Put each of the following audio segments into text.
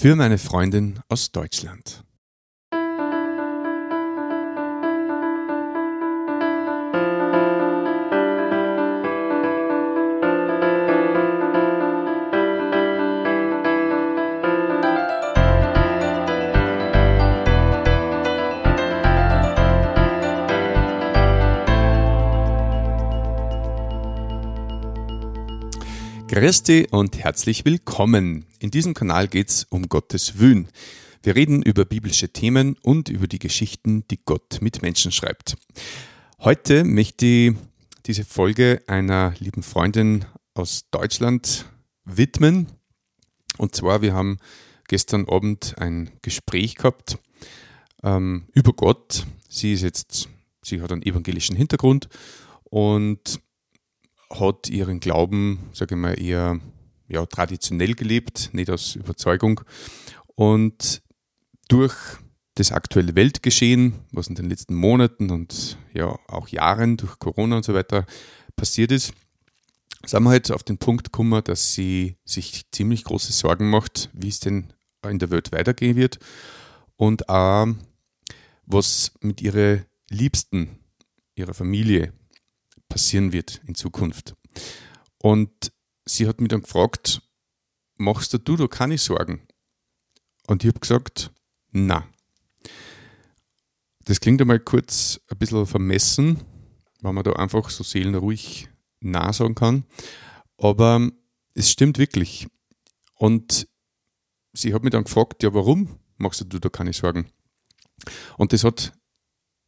für meine Freundin aus Deutschland. Grüß und herzlich willkommen. In diesem Kanal geht es um Gottes Wün. Wir reden über biblische Themen und über die Geschichten, die Gott mit Menschen schreibt. Heute möchte ich diese Folge einer lieben Freundin aus Deutschland widmen. Und zwar, wir haben gestern Abend ein Gespräch gehabt ähm, über Gott. Sie ist jetzt, sie hat einen evangelischen Hintergrund und hat ihren Glauben, sage ich mal, eher ja, traditionell gelebt, nicht aus Überzeugung. Und durch das aktuelle Weltgeschehen, was in den letzten Monaten und ja auch Jahren durch Corona und so weiter passiert ist, sind wir halt auf den Punkt gekommen, dass sie sich ziemlich große Sorgen macht, wie es denn in der Welt weitergehen wird und auch was mit ihren Liebsten, ihrer Familie passieren wird in Zukunft. Und sie hat mich dann gefragt, machst du da keine Sorgen? Und ich habe gesagt, na. Das klingt einmal kurz ein bisschen vermessen, wenn man da einfach so seelenruhig na sagen kann. Aber es stimmt wirklich. Und sie hat mich dann gefragt, ja, warum machst du da keine Sorgen? Und das hat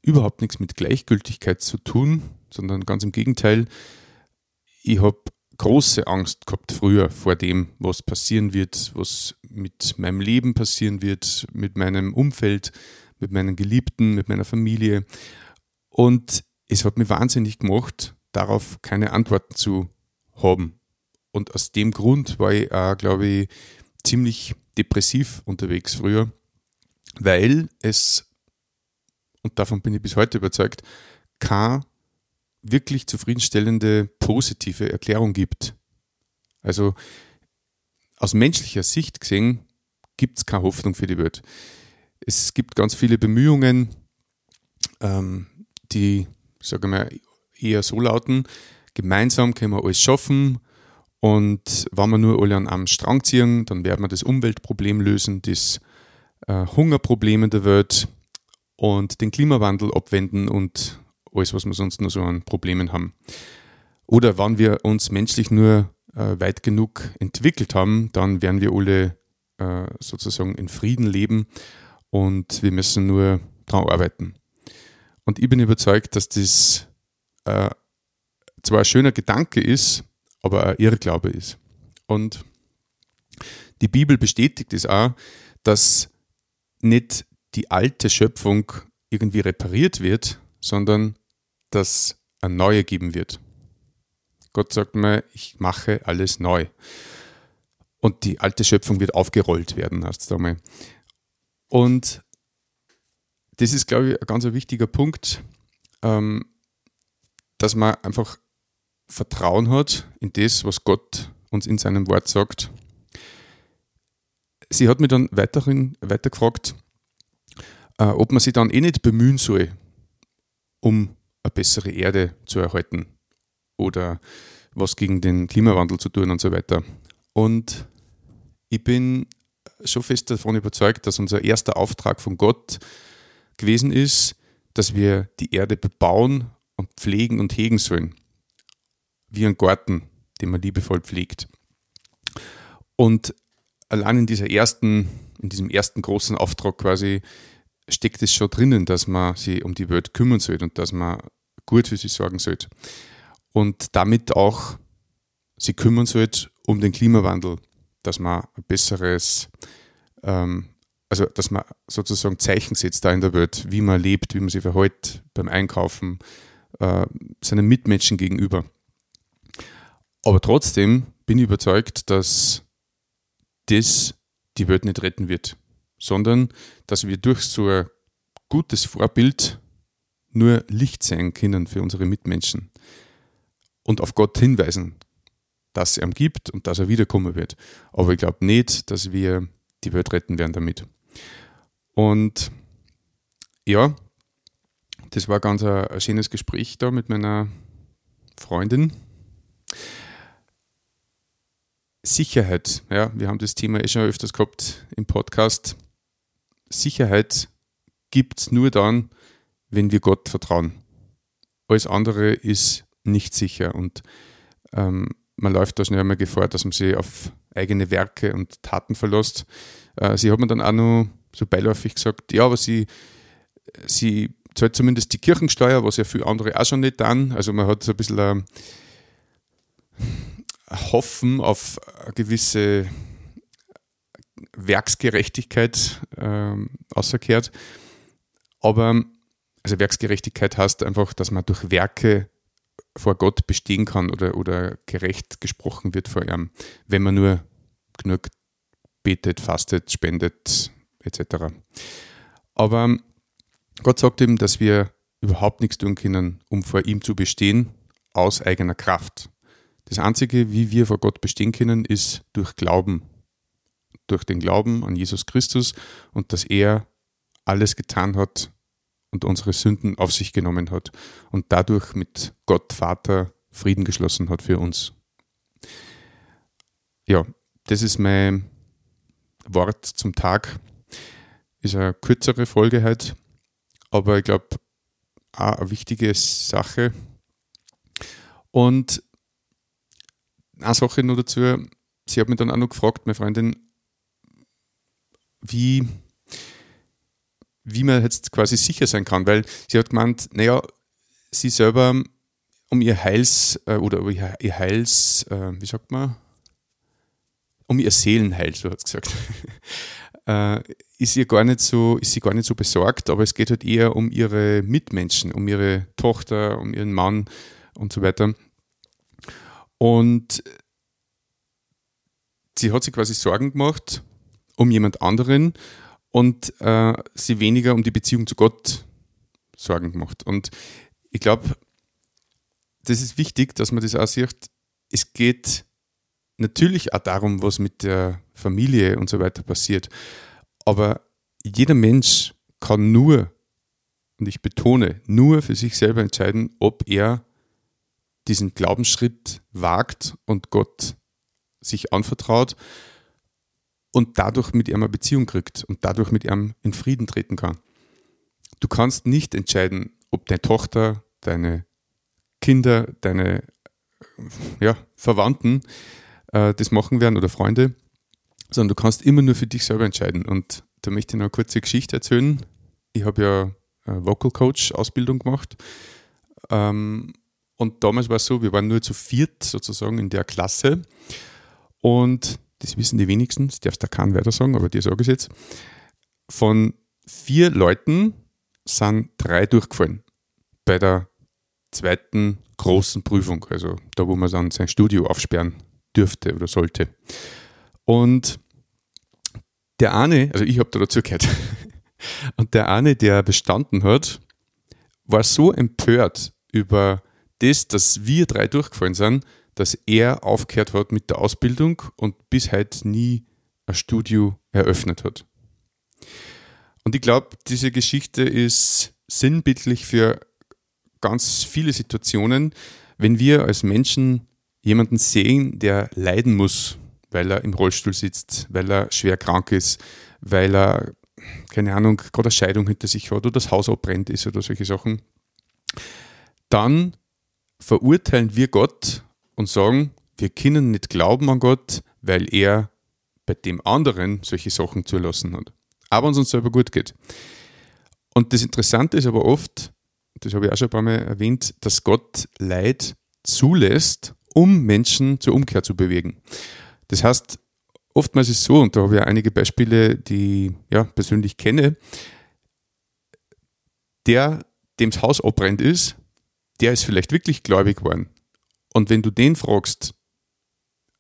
überhaupt nichts mit Gleichgültigkeit zu tun, sondern ganz im Gegenteil. Ich habe große Angst gehabt früher vor dem, was passieren wird, was mit meinem Leben passieren wird, mit meinem Umfeld, mit meinen Geliebten, mit meiner Familie. Und es hat mir wahnsinnig gemacht, darauf keine Antworten zu haben. Und aus dem Grund war ich auch, glaube ich, ziemlich depressiv unterwegs früher, weil es, und davon bin ich bis heute überzeugt, keine wirklich zufriedenstellende positive Erklärung gibt. Also aus menschlicher Sicht gesehen gibt es keine Hoffnung für die Welt. Es gibt ganz viele Bemühungen, ähm, die, sage mal, eher so lauten, gemeinsam können wir alles schaffen und wenn wir nur alle an einem Strang ziehen, dann werden wir das Umweltproblem lösen, das äh, Hungerproblem in der Welt und den Klimawandel abwenden und alles, was wir sonst nur so an Problemen haben. Oder wenn wir uns menschlich nur äh, weit genug entwickelt haben, dann werden wir alle äh, sozusagen in Frieden leben und wir müssen nur daran arbeiten. Und ich bin überzeugt, dass das äh, zwar ein schöner Gedanke ist, aber ein Irrglaube ist. Und die Bibel bestätigt es auch, dass nicht die alte Schöpfung irgendwie repariert wird, sondern dass ein Neue geben wird. Gott sagt mir, ich mache alles neu. Und die alte Schöpfung wird aufgerollt werden, heißt es einmal. Und das ist, glaube ich, ein ganz wichtiger Punkt, ähm, dass man einfach Vertrauen hat in das, was Gott uns in seinem Wort sagt. Sie hat mich dann weiterhin weiter gefragt, äh, ob man sich dann eh nicht bemühen soll, um eine bessere Erde zu erhalten oder was gegen den Klimawandel zu tun und so weiter. Und ich bin schon fest davon überzeugt, dass unser erster Auftrag von Gott gewesen ist, dass wir die Erde bebauen und pflegen und hegen sollen. Wie ein Garten, den man liebevoll pflegt. Und allein in dieser ersten, in diesem ersten großen Auftrag quasi steckt es schon drinnen, dass man sich um die Welt kümmern sollte und dass man gut für sie sorgen sollte. Und damit auch sie kümmern sollte um den Klimawandel, dass man ein besseres, ähm, also dass man sozusagen Zeichen setzt da in der Welt, wie man lebt, wie man sich verhält beim Einkaufen, äh, seinen Mitmenschen gegenüber. Aber trotzdem bin ich überzeugt, dass das die Welt nicht retten wird sondern dass wir durch so ein gutes Vorbild nur Licht sein können für unsere Mitmenschen und auf Gott hinweisen, dass er ihm gibt und dass er wiederkommen wird. Aber ich glaube nicht, dass wir die Welt retten werden damit. Und ja, das war ganz ein, ein schönes Gespräch da mit meiner Freundin. Sicherheit, ja, wir haben das Thema eh schon öfters gehabt im Podcast. Sicherheit gibt es nur dann, wenn wir Gott vertrauen. Alles andere ist nicht sicher und ähm, man läuft da schnell einmal Gefahr, dass man sich auf eigene Werke und Taten verlässt. Äh, sie hat mir dann auch noch so beiläufig gesagt, ja, aber sie, sie zahlt zumindest die Kirchensteuer, was ja viele andere auch schon nicht tun. Also man hat so ein bisschen ein Hoffen auf eine gewisse Werksgerechtigkeit ähm, außerkehrt. Aber also Werksgerechtigkeit heißt einfach, dass man durch Werke vor Gott bestehen kann oder, oder gerecht gesprochen wird vor ihm, wenn man nur genug betet, fastet, spendet, etc. Aber Gott sagt ihm, dass wir überhaupt nichts tun können, um vor ihm zu bestehen, aus eigener Kraft. Das Einzige, wie wir vor Gott bestehen können, ist durch Glauben. Durch den Glauben an Jesus Christus und dass er alles getan hat, und unsere Sünden auf sich genommen hat und dadurch mit Gott Vater Frieden geschlossen hat für uns. Ja, das ist mein Wort zum Tag. Ist eine kürzere Folge heute, aber ich glaube, eine wichtige Sache. Und eine Sache nur dazu, sie hat mich dann auch noch gefragt, meine Freundin, wie wie man jetzt quasi sicher sein kann, weil sie hat gemeint, naja, sie selber um ihr Heils äh, oder ihr Heils, äh, wie sagt man, um ihr Seelenheil, so hat sie gesagt, äh, ist ihr gar nicht so, ist sie gar nicht so besorgt, aber es geht halt eher um ihre Mitmenschen, um ihre Tochter, um ihren Mann und so weiter. Und sie hat sich quasi Sorgen gemacht um jemand anderen und äh, sie weniger um die Beziehung zu Gott Sorgen gemacht. Und ich glaube, das ist wichtig, dass man das auch sieht. Es geht natürlich auch darum, was mit der Familie und so weiter passiert. Aber jeder Mensch kann nur, und ich betone, nur für sich selber entscheiden, ob er diesen Glaubensschritt wagt und Gott sich anvertraut und dadurch mit ihm eine Beziehung kriegt und dadurch mit ihm in Frieden treten kann. Du kannst nicht entscheiden, ob deine Tochter, deine Kinder, deine ja, Verwandten äh, das machen werden oder Freunde, sondern du kannst immer nur für dich selber entscheiden. Und da möchte ich noch eine kurze Geschichte erzählen. Ich habe ja Vocal Coach Ausbildung gemacht. Ähm, und damals war es so, wir waren nur zu viert sozusagen in der Klasse. Und das wissen die wenigsten, das darfst du keinen weiter sagen, aber dir sage ich jetzt. Von vier Leuten sind drei durchgefallen bei der zweiten großen Prüfung, also da, wo man dann sein Studio aufsperren dürfte oder sollte. Und der eine, also ich habe da dazu gehört, und der eine, der bestanden hat, war so empört über das, dass wir drei durchgefallen sind, dass er aufgehört hat mit der Ausbildung und bis heute nie ein Studio eröffnet hat. Und ich glaube, diese Geschichte ist sinnbildlich für ganz viele Situationen, wenn wir als Menschen jemanden sehen, der leiden muss, weil er im Rollstuhl sitzt, weil er schwer krank ist, weil er, keine Ahnung, gerade eine Scheidung hinter sich hat oder das Haus abbrennt ist oder solche Sachen, dann verurteilen wir Gott und sagen, wir können nicht glauben an Gott, weil er bei dem anderen solche Sachen zulassen hat. Aber es uns selber gut geht. Und das Interessante ist aber oft, das habe ich auch schon ein paar Mal erwähnt, dass Gott Leid zulässt, um Menschen zur Umkehr zu bewegen. Das heißt, oftmals ist es so, und da habe ich einige Beispiele, die ich ja, persönlich kenne, der, dem das Haus abbrennt ist, der ist vielleicht wirklich gläubig geworden. Und wenn du den fragst,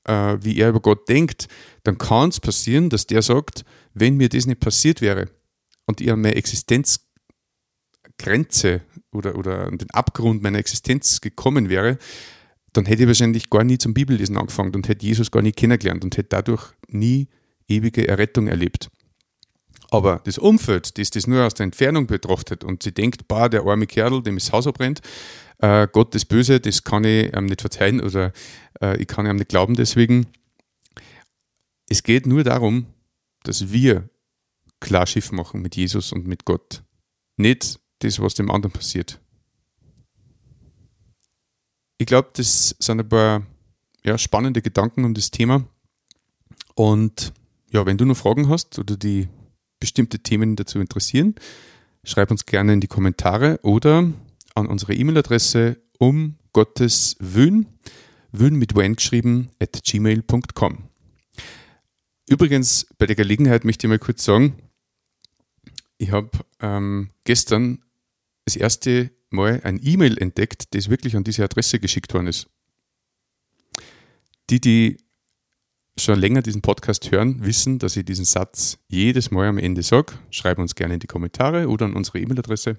äh, wie er über Gott denkt, dann kann es passieren, dass der sagt, wenn mir das nicht passiert wäre und ich an meine Existenzgrenze oder, oder an den Abgrund meiner Existenz gekommen wäre, dann hätte ich wahrscheinlich gar nie zum Bibellesen angefangen und hätte Jesus gar nie kennengelernt und hätte dadurch nie ewige Errettung erlebt. Aber das Umfeld, das das nur aus der Entfernung betrachtet und sie denkt, bah, der arme Kerl, dem das Haus abbrennt, äh, Gott ist böse, das kann ich ihm nicht verzeihen oder äh, ich kann ihm nicht glauben deswegen. Es geht nur darum, dass wir klar Schiff machen mit Jesus und mit Gott. Nicht das, was dem anderen passiert. Ich glaube, das sind ein paar ja, spannende Gedanken um das Thema. Und ja, wenn du noch Fragen hast oder die bestimmte Themen dazu interessieren, schreib uns gerne in die Kommentare oder an unsere E-Mail-Adresse um Gottes Wün, Wün mit Wen geschrieben, at gmail.com. Übrigens, bei der Gelegenheit möchte ich mal kurz sagen, ich habe ähm, gestern das erste Mal ein E-Mail entdeckt, das wirklich an diese Adresse geschickt worden ist. Die, die schon länger diesen Podcast hören, wissen, dass ich diesen Satz jedes Mal am Ende sage. Schreiben uns gerne in die Kommentare oder an unsere E-Mail-Adresse.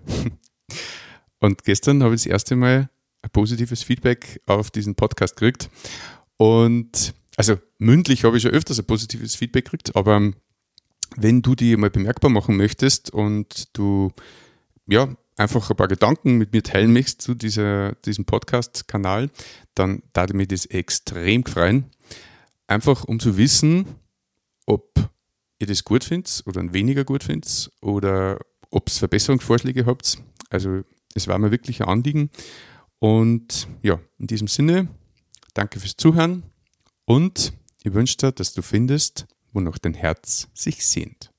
Und gestern habe ich das erste Mal ein positives Feedback auf diesen Podcast gekriegt. Und also mündlich habe ich schon öfters ein positives Feedback gekriegt, aber wenn du die mal bemerkbar machen möchtest und du ja einfach ein paar Gedanken mit mir teilen möchtest zu dieser, diesem Podcast-Kanal, dann ich mich das extrem freuen. Einfach um zu wissen, ob ihr das gut findet oder weniger gut findet oder ob es Verbesserungsvorschläge habt. Also es war mir wirklich ein Anliegen. Und ja, in diesem Sinne, danke fürs Zuhören und ich wünsche dir, dass du findest, wo noch dein Herz sich sehnt.